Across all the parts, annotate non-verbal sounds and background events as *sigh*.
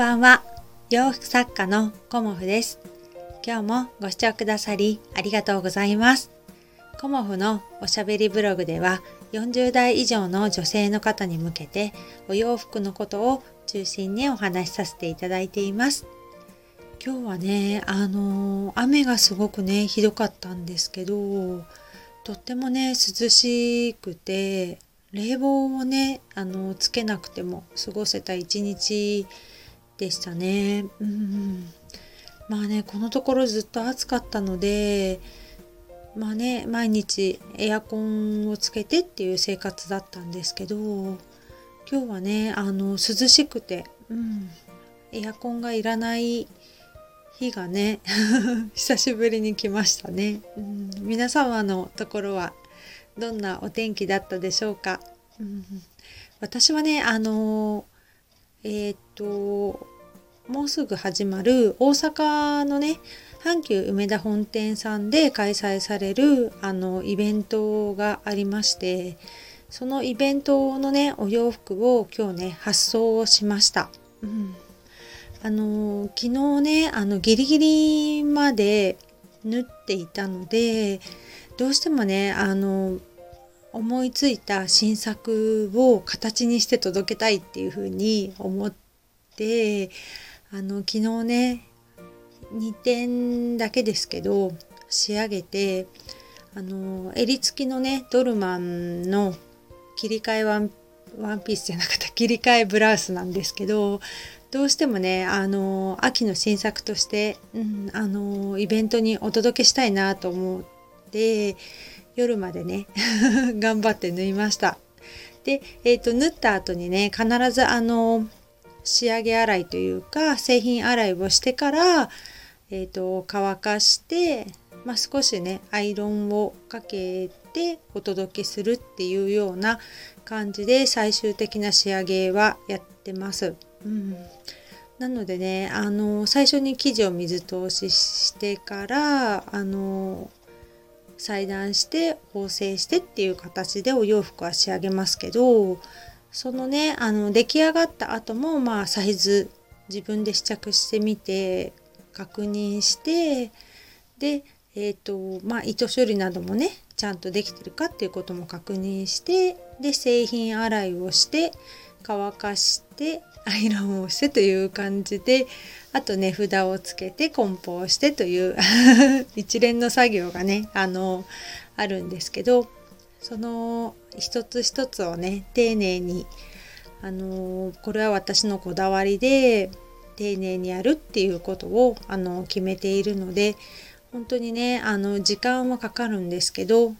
ばんは。洋服作家のコモフです。今日もご視聴くださりありがとうございます。コモフのおしゃべりブログでは40代以上の女性の方に向けてお洋服のことを中心にお話しさせていただいています。今日はねあの雨がすごくねひどかったんですけどとってもね涼しくて冷房をねあのつけなくても過ごせた一日でしたね。うんまあねこのところずっと暑かったのでまあね毎日エアコンをつけてっていう生活だったんですけど今日はねあの涼しくて、うん、エアコンがいらない日がね *laughs* 久しぶりに来ましたね、うん、皆様のところはどんなお天気だったでしょうか、うん、私はねあのえっ、ともうすぐ始まる大阪のね阪急梅田本店さんで開催されるあのイベントがありましてそのイベントのねお洋服を今日ね発送しました。うん、あの昨日ねあのギリギリまで縫っていたのでどうしてもねあの思いついた新作を形にして届けたいっていうふうに思ってあの昨日ね2点だけですけど仕上げてあの襟付きのねドルマンの切り替えワンワンピースじゃなかった切り替えブラウスなんですけどどうしてもねあの秋の新作として、うん、あのイベントにお届けしたいなと思って夜までね *laughs* 頑張って縫いました。で、えーと、縫った後にね必ずあの仕上げ洗いというか製品洗いをしてから、えーと、乾かして、まあ、少しねアイロンをかけてお届けするっていうような感じで最終的な仕上げはやってます。うん、なのでねあの最初に生地を水通ししてからあの裁断して縫製してっていう形でお洋服は仕上げますけどそのねあの出来上がった後もまあサイズ自分で試着してみて確認してでえーとまあ、糸処理などもねちゃんとできてるかっていうことも確認してで製品洗いをして乾かしてアイロンをしてという感じであと値札をつけて梱包してという *laughs* 一連の作業がねあのあるんですけどその一つ一つをね丁寧にあのこれは私のこだわりで丁寧にやるっていうことをあの決めているので本当にねあの時間はかかるんですけど、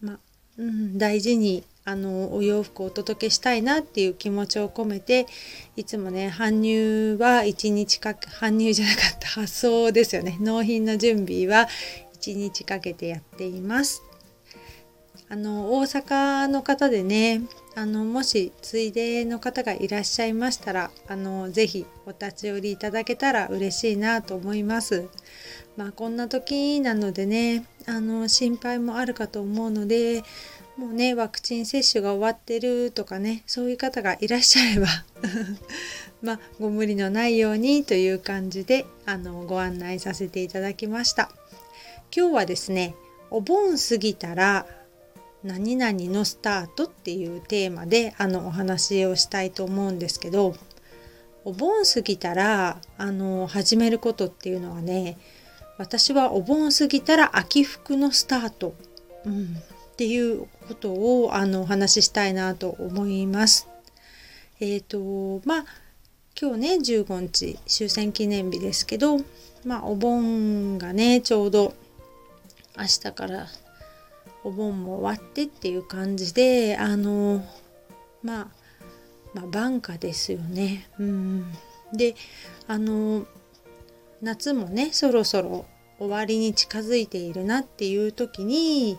まうん、大事にあのお洋服をお届けしたいなっていう気持ちを込めていつもね搬入は1日かけ搬入じゃなかった発送ですよね。納品の準備は1日かけてやっています。あの大阪の方でねあのもしついでの方がいらっしゃいましたらあのぜひお立ち寄りいただけたら嬉しいなと思います。まあこんな時なのでねあの心配もあるかと思うのでもうねワクチン接種が終わってるとかねそういう方がいらっしゃれば *laughs* まあご無理のないようにという感じであのご案内させていただきました。今日はですねお盆過ぎたら何々のスタートっていうテーマであのお話をしたいと思うんですけどお盆過ぎたらあの始めることっていうのはね私はお盆過ぎたら秋服のスタート、うん、っていうことをあのお話ししたいなと思います。えっ、ー、とまあ今日ね15日終戦記念日ですけどまあお盆がねちょうど明日からお盆も終わってっていう感じであのまあまあ晩夏ですよね。うん、であの夏もねそろそろ終わりに近づいているなっていう時に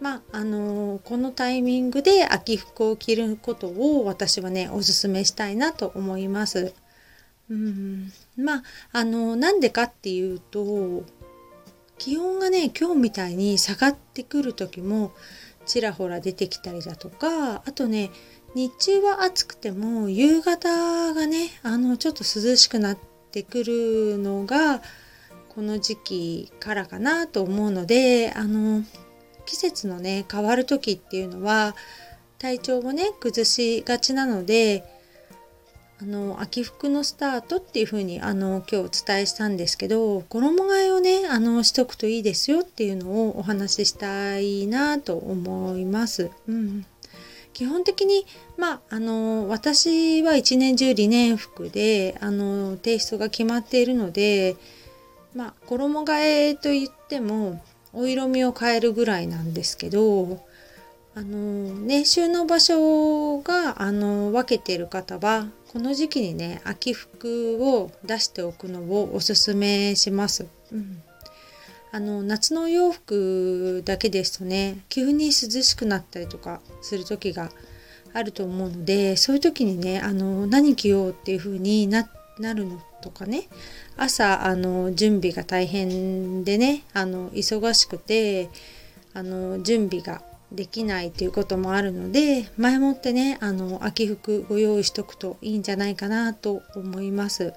まああのこのタイミングで秋服を着ることを私はねおすすめしたいなと思います。うんまああのなんでかっていうと気温がね今日みたいに下がってくる時もちらほら出てきたりだとかあとね日中は暑くても夕方がねあのちょっと涼しくなってくるのがこの時期からかなと思うのであの季節のね変わる時っていうのは体調をね崩しがちなのであの秋服のスタートっていう風にあの今日お伝えしたんですけど衣替えをねあのしとくといいですよっていうのをお話ししたいなと思います。うん、基本的にまああの私は一年中リネン服であのテイストが決まっているのでまあ衣替えといってもお色味を変えるぐらいなんですけどあのね収納場所があの分けている方はこの時期にね秋服を出しておくのをおすすめします。うんあの夏のお洋服だけですとね急に涼しくなったりとかする時があると思うのでそういう時にねあの何着ようっていう風になるのとかね朝あの準備が大変でねあの忙しくてあの準備ができないということもあるので前もってねあの秋服ご用意しとくといいんじゃないかなと思います。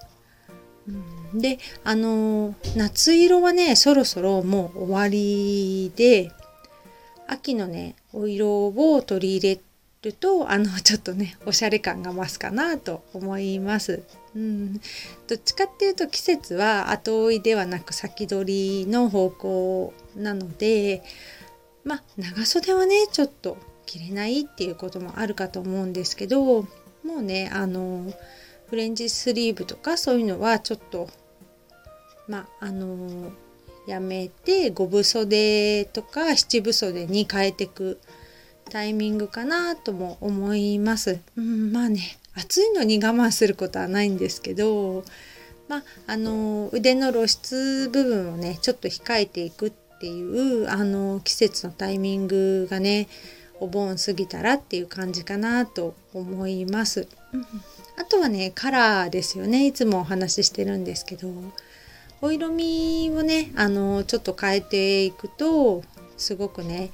うん、であの夏色はねそろそろもう終わりで秋のねお色を取り入れるとあの *laughs* ちょっとねおしゃれ感が増すかなと思います。うん、どっちかっていうと季節は後追いではなく先取りの方向なのでまあ長袖はねちょっと着れないっていうこともあるかと思うんですけどもうねあのフレンチスリーブとかそういうのはちょっとまああのやめて5分袖とか7分袖に変えていくタイミングかなとも思います。うん、まあね暑いのに我慢することはないんですけどまああの腕の露出部分をねちょっと控えていくっていうあの季節のタイミングがねお盆過ぎたらっていう感じかなと思います。うん、あとはねカラーですよねいつもお話ししてるんですけどお色味をねあのちょっと変えていくとすごくね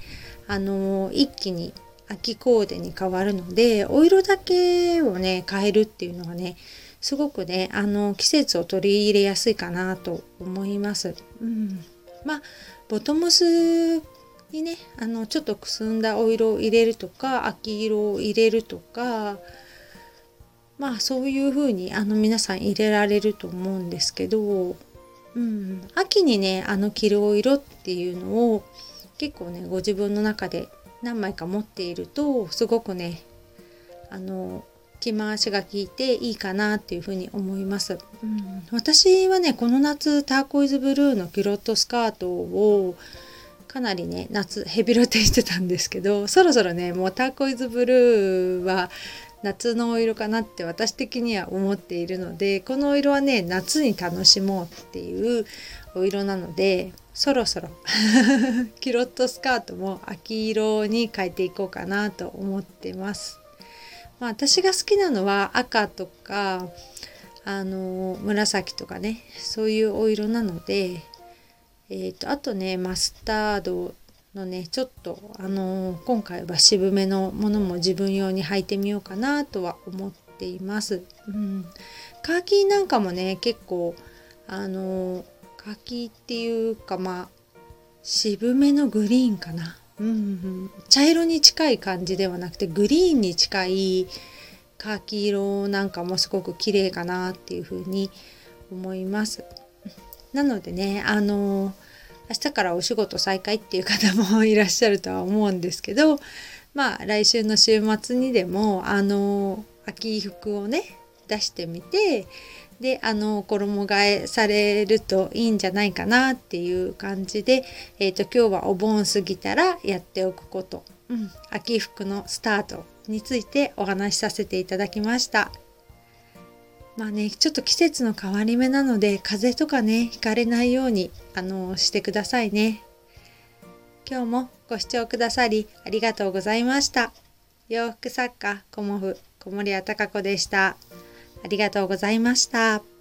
あの一気に秋コーデに変わるのでお色だけをね変えるっていうのはねすごくねあの季節を取り入れやすいかなと思います。うん、まあボトムスにねあのちょっとくすんだお色を入れるとか秋色を入れるとかまあそういう風にあの皆さん入れられると思うんですけど、うん、秋にねあの着るお色っていうのを結構ねご自分の中で何枚か持っているとすごくねあの着回しが効いていいかなっていうふうに思います、うん、私はねこの夏ターコイズブルーのキュロットスカートをかなりね夏ヘビロテしてたんですけどそろそろねもうターコイズブルーは夏のお色かなって私的には思っているのでこのお色はね夏に楽しもうっていうお色なのでそろそろ *laughs* キロットスカートも秋色に変えていこうかなと思ってます。まあ、私が好きなのは赤とかあの紫とかねそういうお色なので、えーと、あとねマスタードのねちょっとあの今回は渋めのものも自分用に履いてみようかなとは思っています。うん、カーキなんかもね結構あのカーキっていうかまあ渋めのグリーンかなうん、茶色に近い感じではなくてグリーンに近いカーキ色なんかもすごく綺麗かなっていうふうに思います。なのでねあの明日からお仕事再開っていう方もいらっしゃるとは思うんですけどまあ来週の週末にでもあの秋服をね出してみてであの衣替えされるといいんじゃないかなっていう感じで、えーと、今日はお盆過ぎたらやっておくこと、うん、秋服のスタートについてお話しさせていただきました。まあね、ちょっと季節の変わり目なので風邪とかねひかれないようにあのしてくださいね。今日もご視聴くださりありがとうございました。洋服作家コモフ小森屋隆子でした。ありがとうございました。